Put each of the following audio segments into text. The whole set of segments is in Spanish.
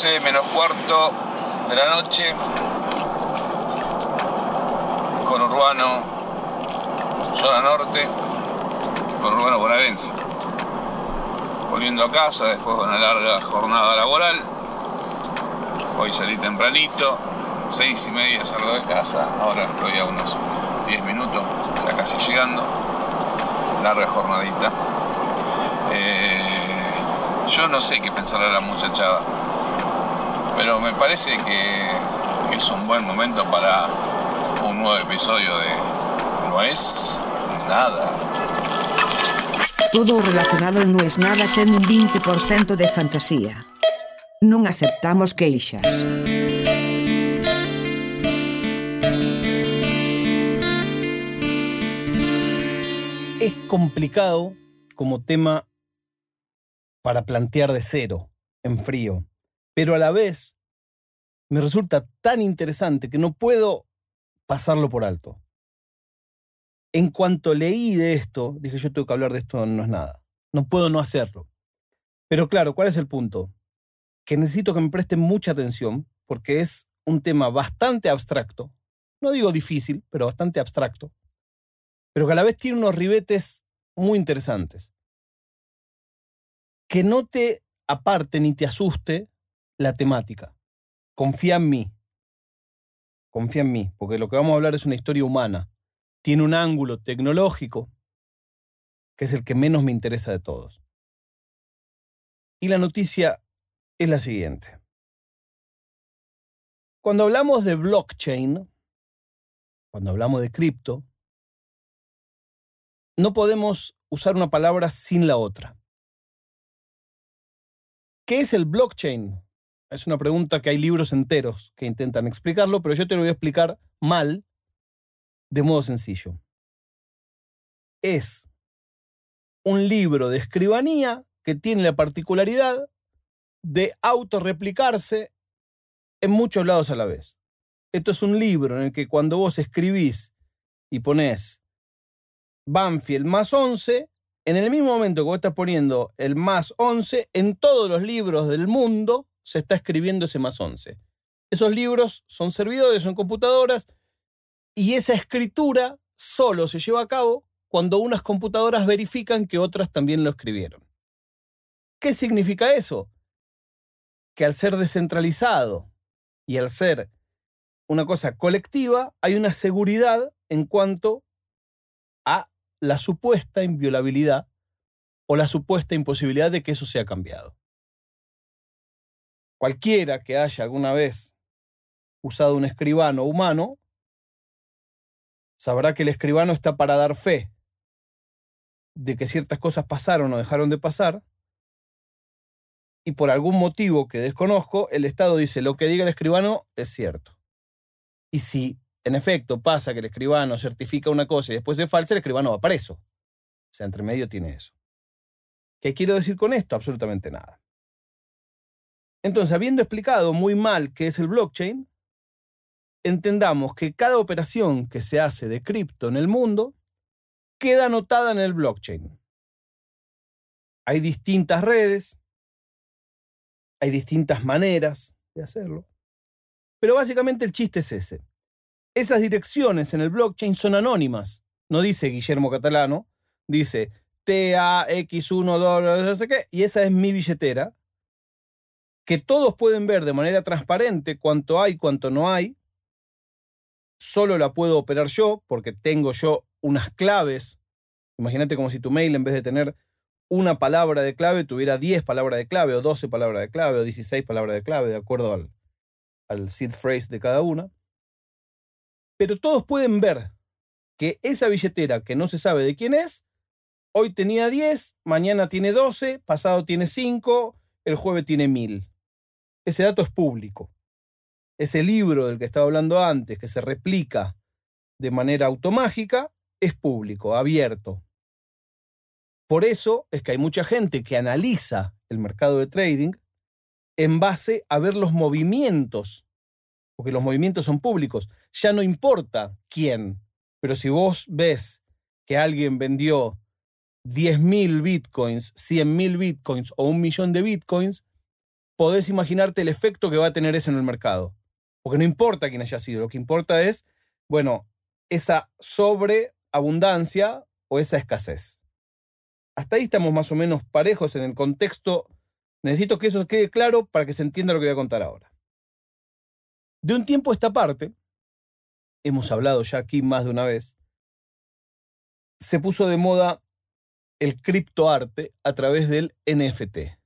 12 menos cuarto de la noche, con Urbano, zona norte, con Urbano Bonaerense. Volviendo a casa después de una larga jornada laboral. Hoy salí tempranito, seis y media salgo de casa, ahora estoy a unos 10 minutos, ya casi llegando. Larga jornadita. Eh, yo no sé qué pensar a la muchachada, pero me parece que, que es un buen momento para un nuevo episodio de No es nada. Todo relacionado No es nada ten un 20% de fantasía. Non aceptamos queixas. Es complicado como tema para plantear de cero, en frío, pero a la vez me resulta tan interesante que no puedo pasarlo por alto. En cuanto leí de esto, dije yo tengo que hablar de esto, no es nada. No puedo no hacerlo. Pero claro, ¿cuál es el punto? Que necesito que me presten mucha atención porque es un tema bastante abstracto. No digo difícil, pero bastante abstracto. Pero que a la vez tiene unos ribetes muy interesantes. Que no te aparte ni te asuste la temática. Confía en mí. Confía en mí, porque lo que vamos a hablar es una historia humana. Tiene un ángulo tecnológico, que es el que menos me interesa de todos. Y la noticia es la siguiente. Cuando hablamos de blockchain, cuando hablamos de cripto, no podemos usar una palabra sin la otra. ¿Qué es el blockchain? Es una pregunta que hay libros enteros que intentan explicarlo, pero yo te lo voy a explicar mal, de modo sencillo. Es un libro de escribanía que tiene la particularidad de autorreplicarse en muchos lados a la vez. Esto es un libro en el que cuando vos escribís y ponés Banfield más 11, en el mismo momento que vos estás poniendo el más 11, en todos los libros del mundo se está escribiendo ese más 11. Esos libros son servidores, son computadoras, y esa escritura solo se lleva a cabo cuando unas computadoras verifican que otras también lo escribieron. ¿Qué significa eso? Que al ser descentralizado y al ser una cosa colectiva, hay una seguridad en cuanto a la supuesta inviolabilidad o la supuesta imposibilidad de que eso sea cambiado. Cualquiera que haya alguna vez usado un escribano humano sabrá que el escribano está para dar fe de que ciertas cosas pasaron o dejaron de pasar, y por algún motivo que desconozco, el Estado dice lo que diga el escribano es cierto. Y si en efecto pasa que el escribano certifica una cosa y después es falsa, el escribano va preso. O sea, entre medio tiene eso. ¿Qué quiero decir con esto? Absolutamente nada. Entonces, habiendo explicado muy mal qué es el blockchain, entendamos que cada operación que se hace de cripto en el mundo queda anotada en el blockchain. Hay distintas redes, hay distintas maneras de hacerlo, pero básicamente el chiste es ese. Esas direcciones en el blockchain son anónimas. No dice Guillermo Catalano, dice TAX1, 2, no sé qué, y esa es mi billetera, que todos pueden ver de manera transparente cuánto hay, cuánto no hay. Solo la puedo operar yo porque tengo yo unas claves. Imagínate como si tu mail en vez de tener una palabra de clave tuviera 10 palabras de clave o 12 palabras de clave o 16 palabras de clave de acuerdo al, al seed phrase de cada una. Pero todos pueden ver que esa billetera que no se sabe de quién es, hoy tenía 10, mañana tiene 12, pasado tiene 5, el jueves tiene 1000. Ese dato es público. Ese libro del que estaba hablando antes, que se replica de manera automágica, es público, abierto. Por eso es que hay mucha gente que analiza el mercado de trading en base a ver los movimientos porque los movimientos son públicos. Ya no importa quién, pero si vos ves que alguien vendió 10.000 bitcoins, 100.000 bitcoins o un millón de bitcoins, podés imaginarte el efecto que va a tener eso en el mercado. Porque no importa quién haya sido, lo que importa es, bueno, esa sobreabundancia o esa escasez. Hasta ahí estamos más o menos parejos en el contexto. Necesito que eso quede claro para que se entienda lo que voy a contar ahora. De un tiempo a esta parte, hemos hablado ya aquí más de una vez, se puso de moda el criptoarte a través del NFT.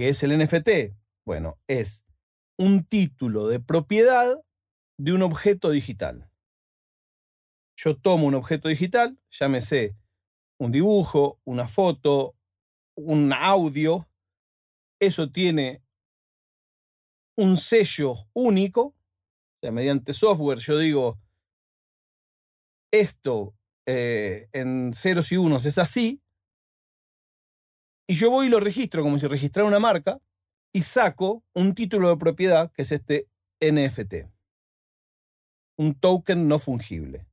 ¿Qué es el NFT? Bueno, es un título de propiedad de un objeto digital. Yo tomo un objeto digital, llámese un dibujo, una foto, un audio, eso tiene un sello único, o sea, mediante software yo digo, esto eh, en ceros y unos es así, y yo voy y lo registro como si registrara una marca y saco un título de propiedad que es este NFT, un token no fungible.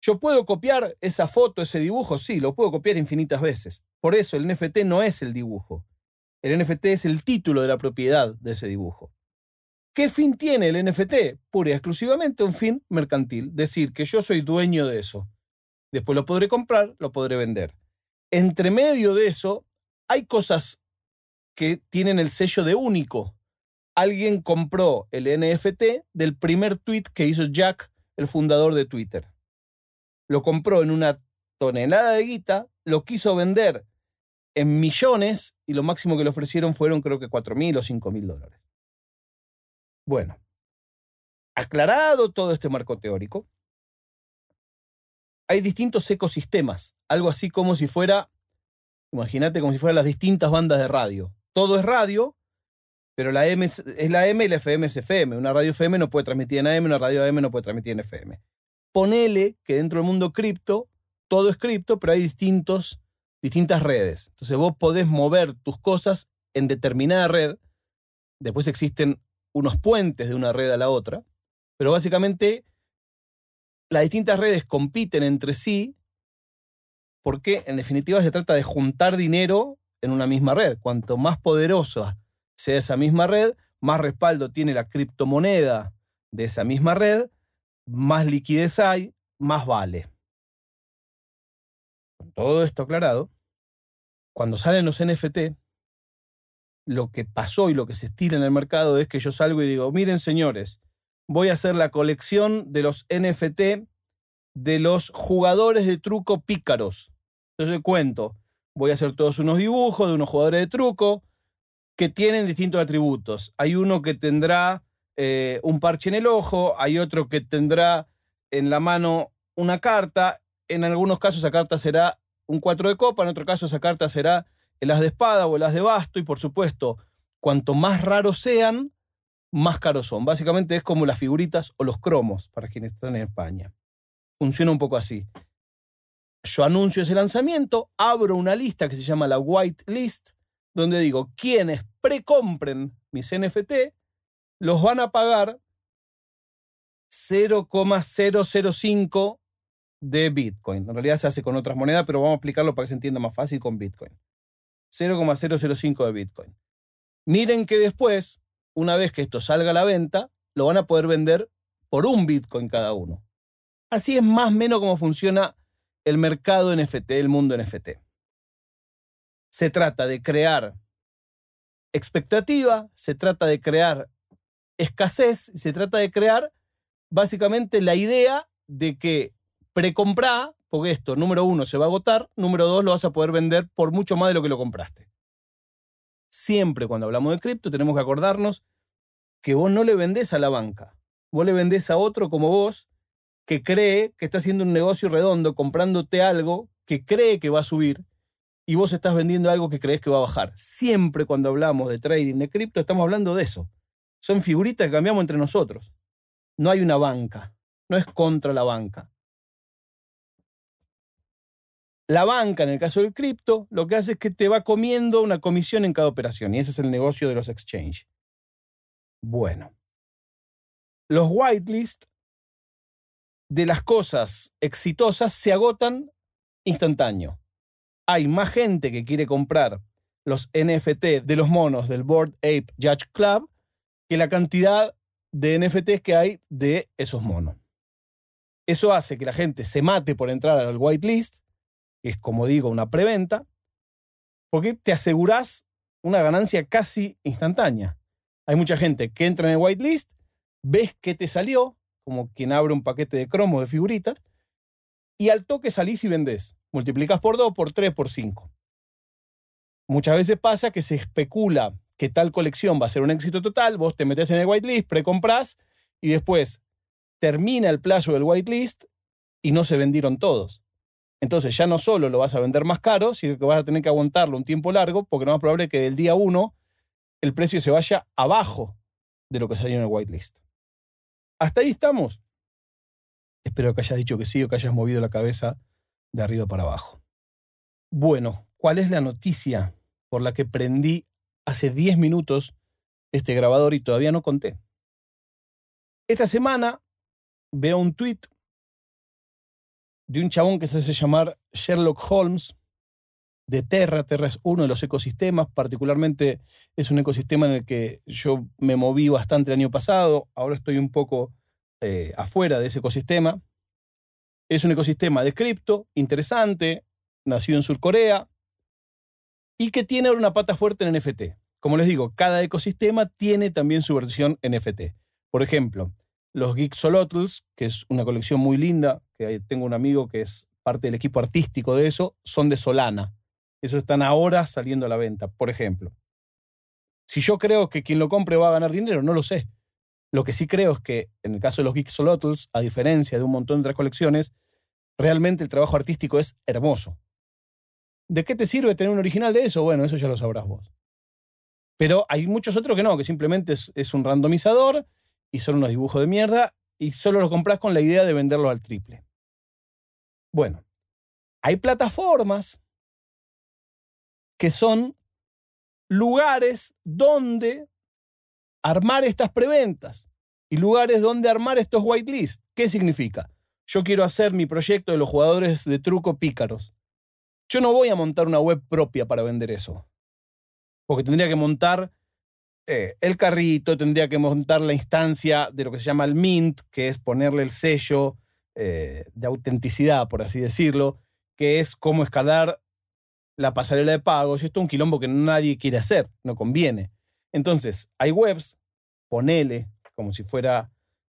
¿Yo puedo copiar esa foto, ese dibujo? Sí, lo puedo copiar infinitas veces. Por eso el NFT no es el dibujo. El NFT es el título de la propiedad de ese dibujo. ¿Qué fin tiene el NFT? Pura y exclusivamente un fin mercantil. Decir que yo soy dueño de eso. Después lo podré comprar, lo podré vender. Entre medio de eso, hay cosas que tienen el sello de único. Alguien compró el NFT del primer tweet que hizo Jack, el fundador de Twitter. Lo compró en una tonelada de guita, lo quiso vender en millones y lo máximo que le ofrecieron fueron creo que 4 mil o 5 mil dólares. Bueno, aclarado todo este marco teórico, hay distintos ecosistemas, algo así como si fuera, imagínate como si fueran las distintas bandas de radio. Todo es radio, pero la M es, la M y la FM es FM. Una radio FM no puede transmitir en AM, una radio AM no puede transmitir en FM. Ponele que dentro del mundo cripto, todo es cripto, pero hay distintos, distintas redes. Entonces vos podés mover tus cosas en determinada red. Después existen unos puentes de una red a la otra, pero básicamente las distintas redes compiten entre sí porque en definitiva se trata de juntar dinero en una misma red. Cuanto más poderosa sea esa misma red, más respaldo tiene la criptomoneda de esa misma red, más liquidez hay, más vale. Con todo esto aclarado, cuando salen los NFT, lo que pasó y lo que se estira en el mercado es que yo salgo y digo, miren señores, voy a hacer la colección de los NFT de los jugadores de truco pícaros. Entonces cuento, voy a hacer todos unos dibujos de unos jugadores de truco que tienen distintos atributos. Hay uno que tendrá eh, un parche en el ojo, hay otro que tendrá en la mano una carta, en algunos casos esa carta será un 4 de copa, en otro caso esa carta será el as de espada o el as de basto, y por supuesto, cuanto más raros sean, más caros son. Básicamente es como las figuritas o los cromos para quienes están en España. Funciona un poco así. Yo anuncio ese lanzamiento, abro una lista que se llama la White List, donde digo, quienes precompren mis NFT, los van a pagar 0,005 de Bitcoin. En realidad se hace con otras monedas, pero vamos a explicarlo para que se entienda más fácil con Bitcoin. 0,005 de Bitcoin. Miren que después, una vez que esto salga a la venta, lo van a poder vender por un Bitcoin cada uno. Así es más o menos como funciona el mercado NFT, el mundo NFT. Se trata de crear expectativa, se trata de crear escasez, se trata de crear básicamente la idea de que precomprar porque esto, número uno, se va a agotar, número dos, lo vas a poder vender por mucho más de lo que lo compraste. Siempre cuando hablamos de cripto tenemos que acordarnos que vos no le vendés a la banca, vos le vendés a otro como vos que cree que está haciendo un negocio redondo comprándote algo que cree que va a subir y vos estás vendiendo algo que crees que va a bajar. Siempre cuando hablamos de trading de cripto estamos hablando de eso. Son figuritas que cambiamos entre nosotros. No hay una banca, no es contra la banca. La banca, en el caso del cripto, lo que hace es que te va comiendo una comisión en cada operación y ese es el negocio de los exchange. Bueno, los whitelist de las cosas exitosas se agotan instantáneo. Hay más gente que quiere comprar los NFT de los monos del Board Ape Judge Club que la cantidad de NFTs que hay de esos monos. Eso hace que la gente se mate por entrar al whitelist, es como digo una preventa, porque te aseguras una ganancia casi instantánea. Hay mucha gente que entra en el whitelist, ves que te salió, como quien abre un paquete de cromo de figuritas, y al toque salís y vendés. Multiplicas por 2, por 3, por 5. Muchas veces pasa que se especula que tal colección va a ser un éxito total, vos te metes en el whitelist, precomprás y después termina el plazo del whitelist y no se vendieron todos. Entonces ya no solo lo vas a vender más caro, sino que vas a tener que aguantarlo un tiempo largo, porque lo más probable que del día 1 el precio se vaya abajo de lo que salió en el whitelist. ¿Hasta ahí estamos? Espero que hayas dicho que sí o que hayas movido la cabeza de arriba para abajo. Bueno, ¿cuál es la noticia por la que prendí hace 10 minutos este grabador y todavía no conté? Esta semana veo un tweet de un chabón que se hace llamar Sherlock Holmes de Terra. Terra es uno de los ecosistemas, particularmente es un ecosistema en el que yo me moví bastante el año pasado, ahora estoy un poco eh, afuera de ese ecosistema. Es un ecosistema de cripto, interesante, nacido en Surcorea y que tiene una pata fuerte en NFT. Como les digo, cada ecosistema tiene también su versión NFT. Por ejemplo, los Geeksolotls, que es una colección muy linda, tengo un amigo que es parte del equipo artístico de eso, son de Solana. Esos están ahora saliendo a la venta, por ejemplo. Si yo creo que quien lo compre va a ganar dinero, no lo sé. Lo que sí creo es que en el caso de los Geeksolotls, a diferencia de un montón de otras colecciones, realmente el trabajo artístico es hermoso. ¿De qué te sirve tener un original de eso? Bueno, eso ya lo sabrás vos. Pero hay muchos otros que no, que simplemente es, es un randomizador y son unos dibujos de mierda y solo lo compras con la idea de venderlo al triple. Bueno, hay plataformas que son lugares donde armar estas preventas y lugares donde armar estos whitelists. ¿Qué significa? Yo quiero hacer mi proyecto de los jugadores de truco pícaros. Yo no voy a montar una web propia para vender eso. Porque tendría que montar eh, el carrito, tendría que montar la instancia de lo que se llama el mint, que es ponerle el sello eh, de autenticidad, por así decirlo, que es cómo escalar la pasarela de pagos. Y esto es un quilombo que nadie quiere hacer, no conviene. Entonces, hay webs, ponele, como si fuera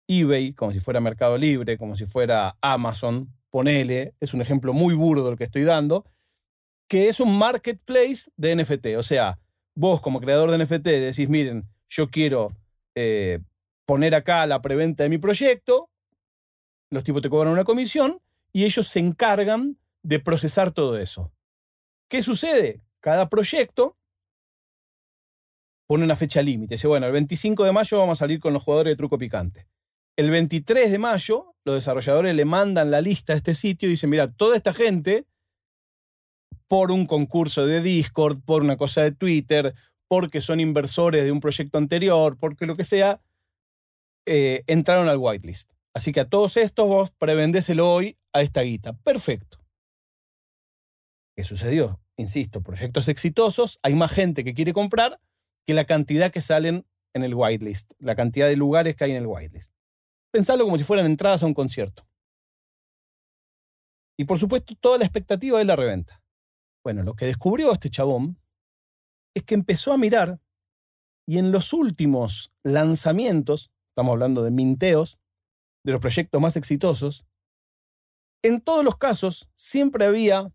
eBay, como si fuera Mercado Libre, como si fuera Amazon, ponele, es un ejemplo muy burdo el que estoy dando, que es un marketplace de NFT. O sea, vos como creador de NFT decís, miren, yo quiero eh, poner acá la preventa de mi proyecto, los tipos te cobran una comisión y ellos se encargan de procesar todo eso. ¿Qué sucede? Cada proyecto pone una fecha límite. Dice, bueno, el 25 de mayo vamos a salir con los jugadores de truco picante. El 23 de mayo, los desarrolladores le mandan la lista a este sitio y dicen, mira, toda esta gente por un concurso de Discord, por una cosa de Twitter, porque son inversores de un proyecto anterior, porque lo que sea, eh, entraron al whitelist. Así que a todos estos vos prevendéselo hoy a esta guita. Perfecto. ¿Qué sucedió? Insisto, proyectos exitosos, hay más gente que quiere comprar que la cantidad que salen en el whitelist, la cantidad de lugares que hay en el whitelist. Pensalo como si fueran entradas a un concierto. Y por supuesto, toda la expectativa es la reventa. Bueno, lo que descubrió este chabón es que empezó a mirar y en los últimos lanzamientos, estamos hablando de minteos, de los proyectos más exitosos, en todos los casos siempre había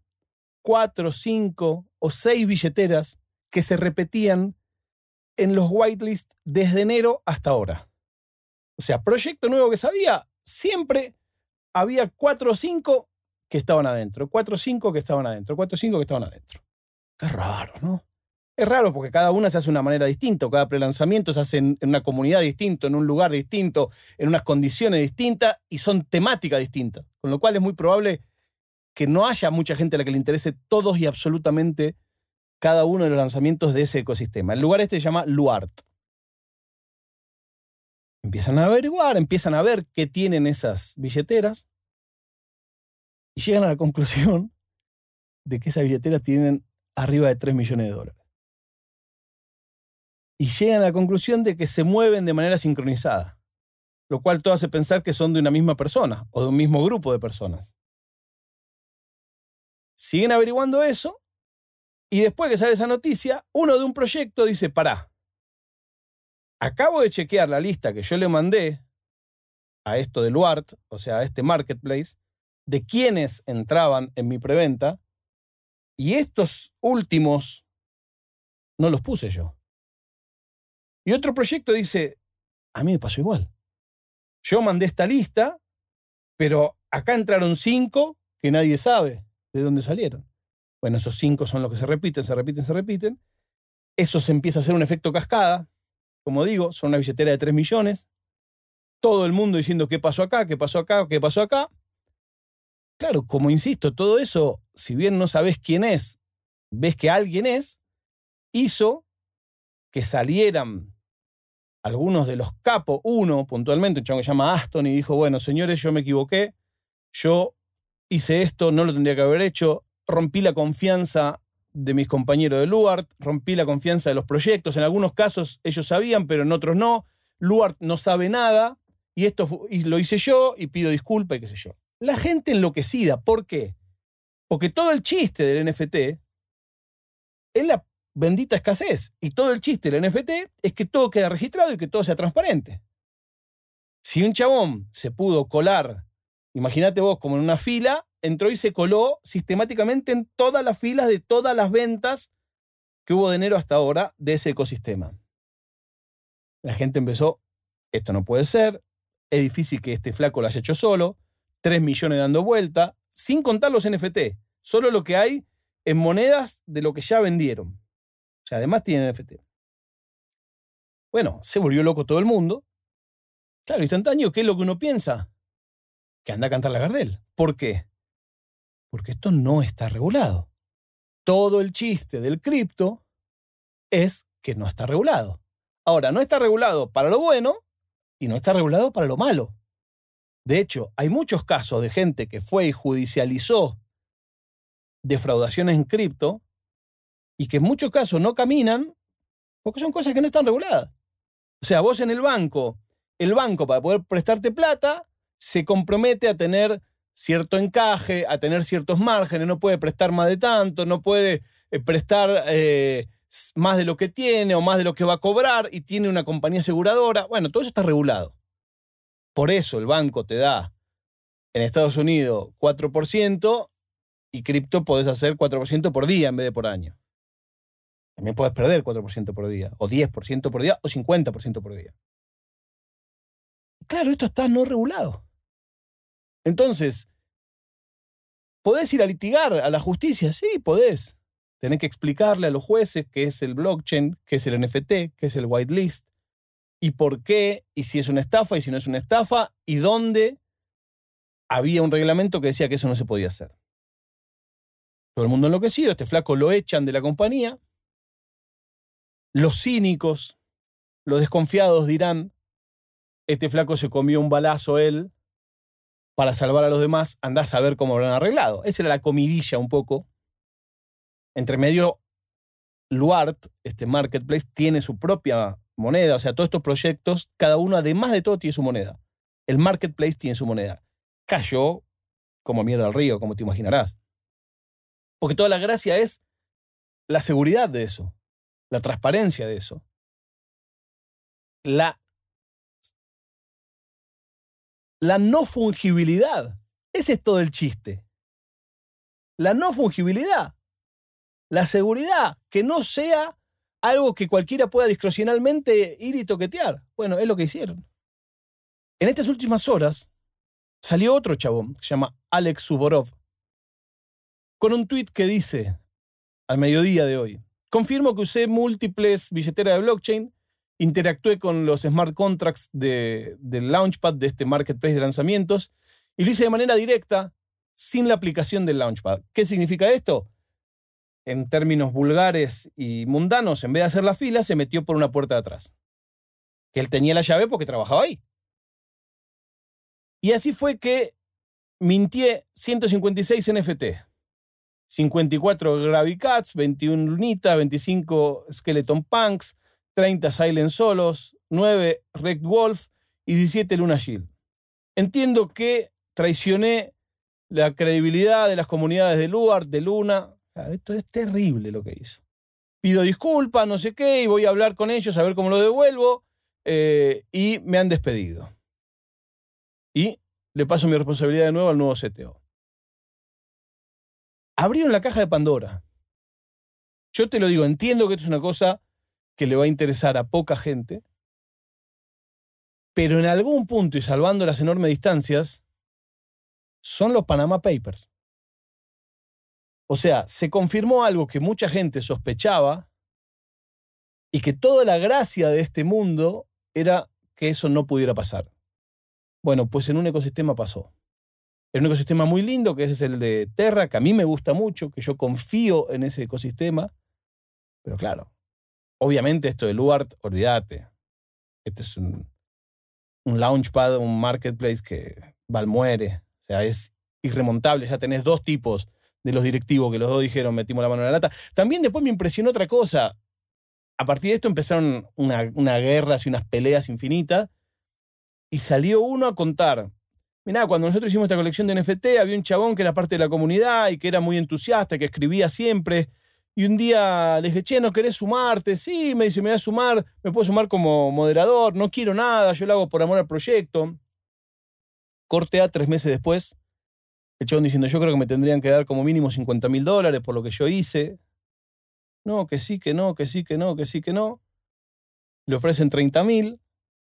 cuatro, cinco o seis billeteras que se repetían en los whitelist desde enero hasta ahora. O sea, proyecto nuevo que sabía, siempre había cuatro o cinco que estaban adentro, cuatro o cinco que estaban adentro, cuatro o cinco que estaban adentro. Es raro, ¿no? Es raro porque cada una se hace de una manera distinta, cada prelanzamiento se hace en, una comunidad distinta, en un lugar distinto, en unas condiciones distintas y son temáticas distintas. Con lo cual es muy probable que no haya mucha gente a la que le interese todos y absolutamente cada uno de los lanzamientos de ese ecosistema. El lugar este se llama Luart. Empiezan a averiguar, empiezan a ver qué tienen esas billeteras y llegan a la conclusión de que esas billeteras tienen arriba de 3 millones de dólares. Y llegan a la conclusión de que se mueven de manera sincronizada, lo cual todo hace pensar que son de una misma persona o de un mismo grupo de personas. Siguen averiguando eso y después que sale esa noticia, uno de un proyecto dice, pará, acabo de chequear la lista que yo le mandé a esto de Luart, o sea, a este marketplace, de quienes entraban en mi preventa, y estos últimos no los puse yo. Y otro proyecto dice, a mí me pasó igual. Yo mandé esta lista, pero acá entraron cinco que nadie sabe de dónde salieron. Bueno, esos cinco son los que se repiten, se repiten, se repiten. Eso se empieza a hacer un efecto cascada. Como digo, son una billetera de 3 millones. Todo el mundo diciendo qué pasó acá, qué pasó acá, qué pasó acá. Claro, como insisto, todo eso, si bien no sabes quién es, ves que alguien es, hizo que salieran algunos de los capos, uno puntualmente, un chavo que se llama Aston, y dijo, bueno, señores, yo me equivoqué, yo hice esto, no lo tendría que haber hecho, rompí la confianza de mis compañeros de Luart, rompí la confianza de los proyectos, en algunos casos ellos sabían, pero en otros no, Luart no sabe nada, y esto y lo hice yo, y pido disculpas y qué sé yo. La gente enloquecida, ¿por qué? Porque todo el chiste del NFT es la bendita escasez. Y todo el chiste del NFT es que todo quede registrado y que todo sea transparente. Si un chabón se pudo colar, imagínate vos como en una fila, entró y se coló sistemáticamente en todas las filas de todas las ventas que hubo de enero hasta ahora de ese ecosistema. La gente empezó, esto no puede ser, es difícil que este flaco lo haya hecho solo, 3 millones dando vuelta, sin contar los NFT, solo lo que hay en monedas de lo que ya vendieron además tiene NFT. Bueno, se volvió loco todo el mundo. Claro, instantáneo, ¿qué es lo que uno piensa? Que anda a cantar la Gardel. ¿Por qué? Porque esto no está regulado. Todo el chiste del cripto es que no está regulado. Ahora, no está regulado para lo bueno y no está regulado para lo malo. De hecho, hay muchos casos de gente que fue y judicializó defraudaciones en cripto y que en muchos casos no caminan porque son cosas que no están reguladas. O sea, vos en el banco, el banco para poder prestarte plata se compromete a tener cierto encaje, a tener ciertos márgenes, no puede prestar más de tanto, no puede eh, prestar eh, más de lo que tiene o más de lo que va a cobrar y tiene una compañía aseguradora. Bueno, todo eso está regulado. Por eso el banco te da en Estados Unidos 4% y cripto podés hacer 4% por día en vez de por año. También puedes perder 4% por día, o 10% por día, o 50% por día. Claro, esto está no regulado. Entonces, ¿podés ir a litigar a la justicia? Sí, podés. Tenés que explicarle a los jueces qué es el blockchain, qué es el NFT, qué es el whitelist, y por qué, y si es una estafa, y si no es una estafa, y dónde había un reglamento que decía que eso no se podía hacer. Todo el mundo enloquecido, este flaco lo echan de la compañía, los cínicos, los desconfiados dirán, este flaco se comió un balazo él para salvar a los demás, andás a ver cómo lo han arreglado. Esa era la comidilla un poco. Entre medio, Luart, este marketplace, tiene su propia moneda. O sea, todos estos proyectos, cada uno, además de todo, tiene su moneda. El marketplace tiene su moneda. Cayó como mierda al río, como te imaginarás. Porque toda la gracia es la seguridad de eso la transparencia de eso. La, la no fungibilidad. Ese es todo el chiste. La no fungibilidad. La seguridad. Que no sea algo que cualquiera pueda discrecionalmente ir y toquetear. Bueno, es lo que hicieron. En estas últimas horas salió otro chabón que se llama Alex Suvorov con un tuit que dice al mediodía de hoy. Confirmo que usé múltiples billeteras de blockchain, interactué con los smart contracts del Launchpad de este marketplace de lanzamientos y lo hice de manera directa sin la aplicación del Launchpad. ¿Qué significa esto? En términos vulgares y mundanos, en vez de hacer la fila, se metió por una puerta de atrás. Que él tenía la llave porque trabajaba ahí. Y así fue que mintié 156 NFT. 54 Gravy Cats, 21 Lunita, 25 Skeleton Punks, 30 Silent Solos, 9 Rect Wolf y 17 Luna Shield. Entiendo que traicioné la credibilidad de las comunidades de Luar, de Luna. Esto es terrible lo que hizo. Pido disculpas, no sé qué, y voy a hablar con ellos a ver cómo lo devuelvo. Eh, y me han despedido. Y le paso mi responsabilidad de nuevo al nuevo CTO. Abrieron la caja de Pandora. Yo te lo digo, entiendo que esto es una cosa que le va a interesar a poca gente, pero en algún punto y salvando las enormes distancias, son los Panama Papers. O sea, se confirmó algo que mucha gente sospechaba y que toda la gracia de este mundo era que eso no pudiera pasar. Bueno, pues en un ecosistema pasó. En un ecosistema muy lindo, que es el de Terra, que a mí me gusta mucho, que yo confío en ese ecosistema. Pero claro, obviamente esto de Luart, olvídate. Este es un, un launchpad, un marketplace que Val muere. O sea, es irremontable. Ya tenés dos tipos de los directivos que los dos dijeron metimos la mano en la lata. También después me impresionó otra cosa. A partir de esto empezaron una, una guerra y unas peleas infinitas. Y salió uno a contar. Mirá, cuando nosotros hicimos esta colección de NFT, había un chabón que era parte de la comunidad y que era muy entusiasta, que escribía siempre. Y un día le dije, che, ¿no querés sumarte? Sí, me dice, me voy a sumar, me puedo sumar como moderador, no quiero nada, yo lo hago por amor al proyecto. Corte A tres meses después, el chabón diciendo, yo creo que me tendrían que dar como mínimo 50 mil dólares por lo que yo hice. No, que sí, que no, que sí, que no, que sí, que no. Le ofrecen 30 mil,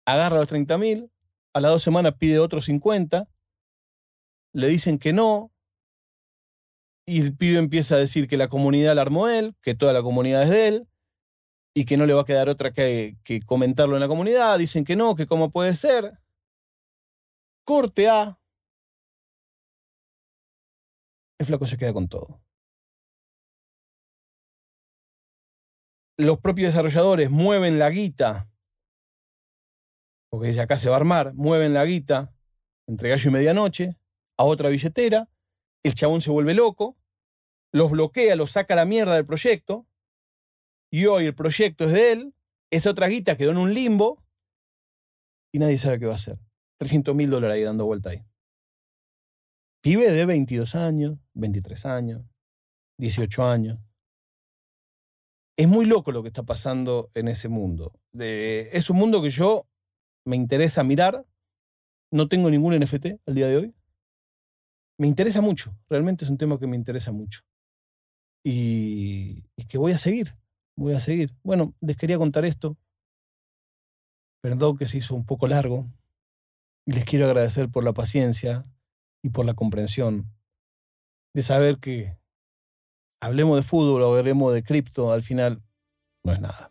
agarra los 30 mil, a las dos semanas pide otros 50, le dicen que no, y el pibe empieza a decir que la comunidad la armó él, que toda la comunidad es de él, y que no le va a quedar otra que, que comentarlo en la comunidad. Dicen que no, que cómo puede ser. Corte A. El flaco se queda con todo. Los propios desarrolladores mueven la guita, porque dice acá se va a armar, mueven la guita entre gallo y medianoche a otra billetera, el chabón se vuelve loco, los bloquea, los saca la mierda del proyecto, y hoy el proyecto es de él, esa otra guita quedó en un limbo, y nadie sabe qué va a hacer. 300 mil dólares ahí dando vuelta ahí. Pibe de 22 años, 23 años, 18 años. Es muy loco lo que está pasando en ese mundo. es un mundo que yo me interesa mirar. No tengo ningún NFT al día de hoy. Me interesa mucho, realmente es un tema que me interesa mucho. Y, que voy a seguir, voy a seguir. Bueno, les quería contar esto. Perdón que se hizo un poco largo. Y les quiero agradecer por la paciencia y por la comprensión de saber que hablemos de fútbol o hablemos de cripto, al final no es nada.